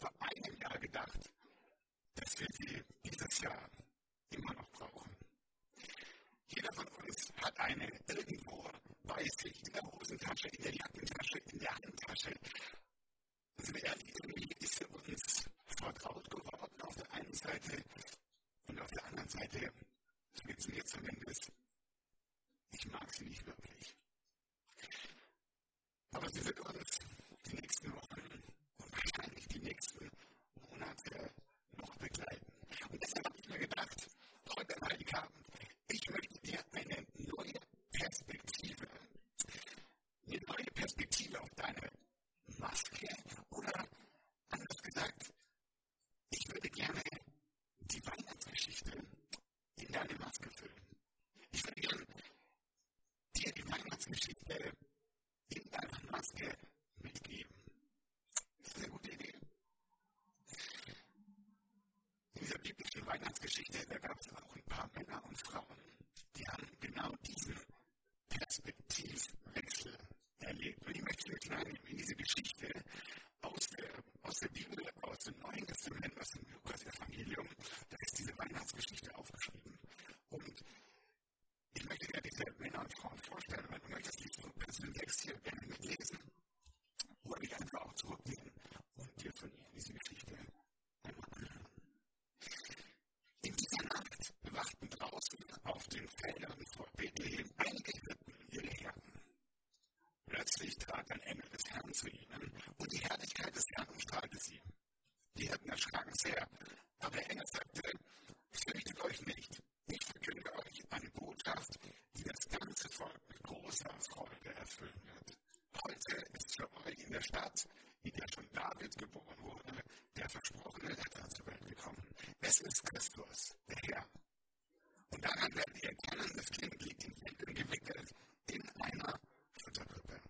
Vor einem Jahr gedacht, dass wir sie dieses Jahr immer noch brauchen? Jeder von uns hat eine irgendwo bei sich, in der Hosentasche, in der Jackentasche, in der Handtasche. Also irgendwie ist sie uns vertraut geworden auf der einen Seite und auf der anderen Seite, so geht es mir zumindest, ich mag sie nicht wirklich. Aber sie wird uns die nächsten Wochen nächsten Monate noch begleiten. Und deshalb habe ich mir gedacht, heute am Heiligabend, ich möchte dir eine neue Perspektive, eine neue Perspektive auf deine Maske oder anders gesagt, ich würde gerne die Weihnachtsgeschichte in deine Maske füllen. Ich würde gerne dir die Weihnachtsgeschichte in deiner Maske mitgeben. Das ist eine gute Idee. In dieser biblischen Weihnachtsgeschichte, da gab es auch ein paar Männer und Frauen, die haben genau diesen Perspektivwechsel erlebt. Und ich möchte euch hineinnehmen in diese Geschichte aus der, aus der Bibel, aus dem Neuen Testament, aus dem Lukas-Evangelium. Da ist diese Weihnachtsgeschichte aufgeschrieben. Und ich möchte dir diese Männer und Frauen vorstellen. Wenn du möchtest, liest du kannst du den Text hier gerne mitlesen oder dich einfach auch zurücklehnen und dir von ihnen diese Geschichte einmal anhören. In dieser Nacht bewachten draußen auf den Feldern vor Bethlehem einige Hirten ihre Herden. Plötzlich trat ein Engel des Herrn zu ihnen und die Herrlichkeit umstrahlte sie. Die Hirten erschraken sehr, aber der Engel sagte, fürchtet euch nicht, ich verkünde euch eine Botschaft, die das ganze Volk mit großer Freude erfüllen wird. Heute ist für euch in der Stadt, in der schon David geboren wurde, der versprochene Retter zur Welt gekommen. Es ist Christus, der Herr. Und daran werdet ihr erkennen, das Kind liegt in Winkeln gewickelt in einer Futterkrippe.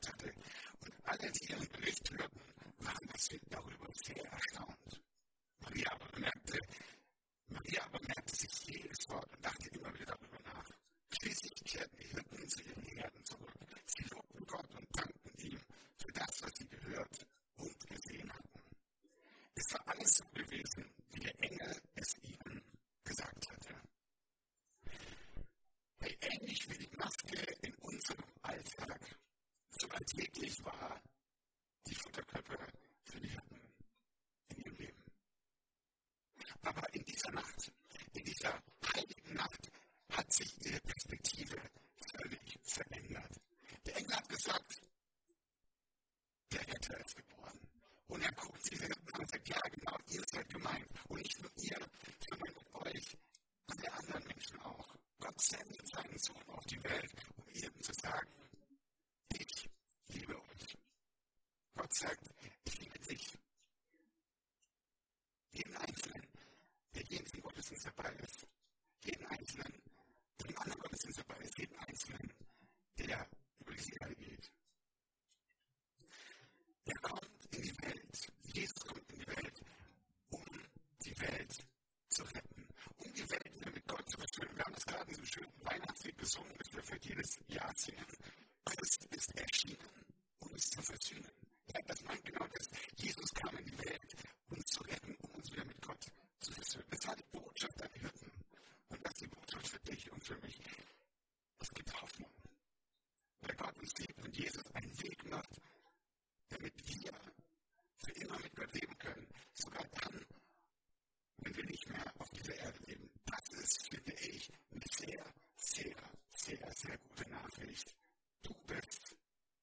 gesagt hatte. Und alle, die ihren Bericht hörten, waren darüber sehr erstaunt. Maria aber bemerkte, Maria aber merkte sich jedes Wort und dachte immer wieder darüber nach. Schließlich kehrten die Hirten zu ihren Herden zurück. Sie lobten Gott und dankten ihm für das, was sie gehört und gesehen hatten. Es war alles so gewesen, wie der Engel es ihnen gesagt hatte. Hey, ähnlich wie die Maske in unserem Alltag, alltäglich war die die Hirten in ihrem Leben. Aber in dieser Nacht, in dieser heiligen Nacht, hat sich ihre Perspektive völlig verändert. Der Engel hat gesagt, der Retter ist geboren. Und er guckt sie an und sagt, ja genau, ihr seid gemeint. Und nicht nur ihr, sondern mit euch, alle anderen Menschen auch. Gott sendet seinen Sohn auf die Welt, um ihnen zu sagen, ich liebe euch. Gott sagt, ich liebe dich. Jeden Einzelnen, der jeden Gottesdienst dabei ist. Jeden Einzelnen, Im anderen Gottesdienst dabei ist jeden Einzelnen, der über diese Erde geht. Er kommt in die Welt. Jesus kommt in die Welt, um die Welt zu retten, um die Welt wieder mit Gott zu versöhnen. Wir haben das gerade in diesem schönen Weihnachtslied gesungen, das wir für jedes Jahr singen. Christ ist erschienen, um uns zu versöhnen. Ja, das meint genau das. Jesus kam in die Welt, uns zu retten, um uns wieder mit Gott zu versöhnen. Das war die Botschaft an Hirten. Und das ist die Botschaft für dich und für mich. Es gibt Hoffnung. Weil Gott uns liebt und Jesus einen Weg macht, damit wir für immer mit Gott leben können. Sogar dann, wenn wir nicht mehr auf dieser Erde leben. Das ist, finde ich, eine sehr, sehr, sehr, sehr gute Nachricht. Du bist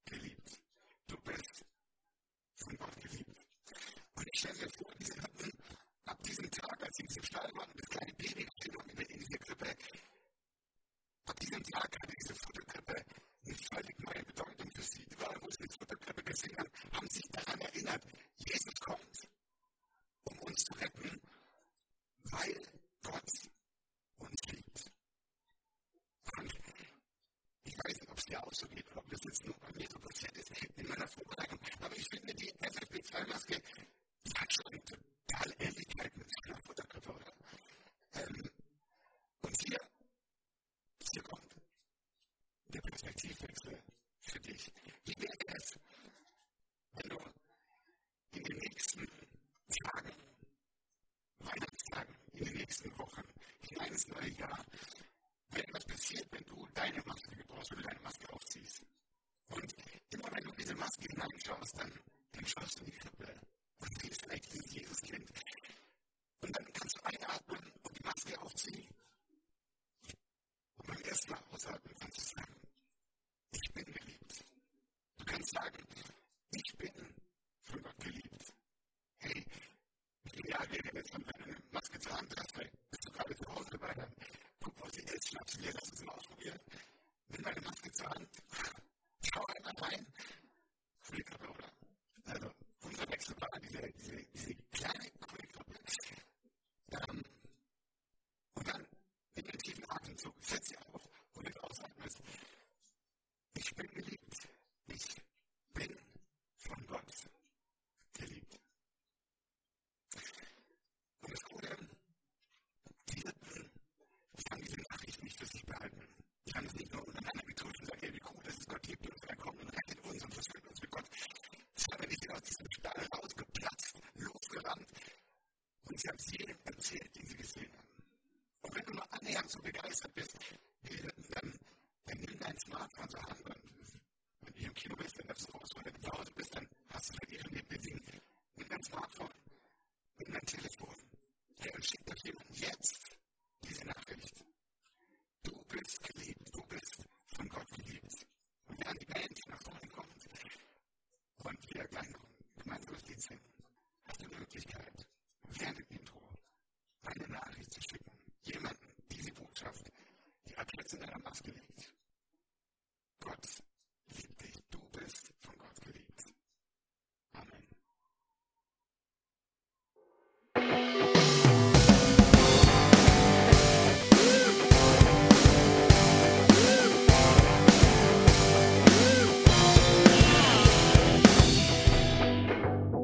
geliebt. Du bist von Gott geliebt. Und ich stelle mir vor, diese Hirten, ab diesem Tag, als sie in diesem Stall waren, das kleine Baby geführt in diese Krippe, ab diesem Tag hatte diese Futterkrippe eine völlig neue Bedeutung für sie. Überall, wo sie die Futterkrippe gesehen haben, haben sich daran erinnert, Jesus kommt, um uns zu retten, weil Gott uns liebt. Und ich weiß nicht, ob es dir auch so geht oder ob das jetzt nur bei mir so passiert ist in meiner Vorbereitung, aber ich finde, die FFP2-Maske, die hat schon total Ähnlichkeit mit so einer Futterkrippe, oder? Ähm, und hier, hier kommt der Perspektivwechsel für dich. Wie wäre es, wenn du in den nächsten Tagen, Weihnachtstagen, in den nächsten Wochen, hinein ins neue Jahr, wenn etwas passiert, wenn du deine Maske gebrauchst, wenn du deine Maske aufziehst. Und immer wenn du diese Maske hineinschaust, dann, dann schaust du in die Krippe und siehst vielleicht dieses Jesuskind. Und dann kannst du einatmen und die Maske aufziehen. Und beim ersten Mal ausatmen kannst du sagen, ich bin geliebt. Du kannst sagen, ich bin von Gott geliebt. Hey, wie viele Jahre jetzt von deiner Maske zur Hand hast, bist du gerade zu Hause dabei, dann guck, wo sie ist, schnapp sie dir, lass uns mal ausprobieren. Nimm deine Maske zur Hand, schau einmal rein, Kugelkappe, oder? Also, unser Wechsel war diese, diese, diese kleine Kugelkappe. Ähm, und dann in den tiefen Atemzug, setz sie auf und wenn du ausatmest, ich bin geliebt. Ich bin von Gott geliebt. Und das Gute, die Hirten, die haben diese Nachricht nicht für sich behalten. Die haben es nicht nur untereinander getuscht und gesagt, hey, wie cool, dass es Gott gibt und er kommt und rettet uns und versöhnt uns mit Gott. Sondern die sind aus diesem Stall rausgeplatzt, losgerannt und sie haben es jedem erzählt, den sie gesehen haben. Und wenn du nur annähernd so begeistert bist, wie die Hirten, dann, dann nimm dein Smartphone zur Hand und wenn du im Kino bist, dann darfst du raus, wenn du zu Hause bist, dann hast du vielleicht ihren neben dir Nimm dein Smartphone, nimm dein Telefon. Hey, und schick doch jemand jetzt diese Nachricht. Du bist geliebt, du bist von Gott geliebt. Und während die Band nach vorne kommt und wir gleich noch ein gemeinsames Lied singen, hast du die Möglichkeit, während dem Intro eine Nachricht zu schicken. Jemanden diese Botschaft, die ab liegt. Gott liebt dich, du bist von Gott geliebt. Amen.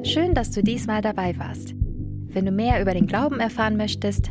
Schön, dass du diesmal dabei warst. Wenn du mehr über den Glauben erfahren möchtest,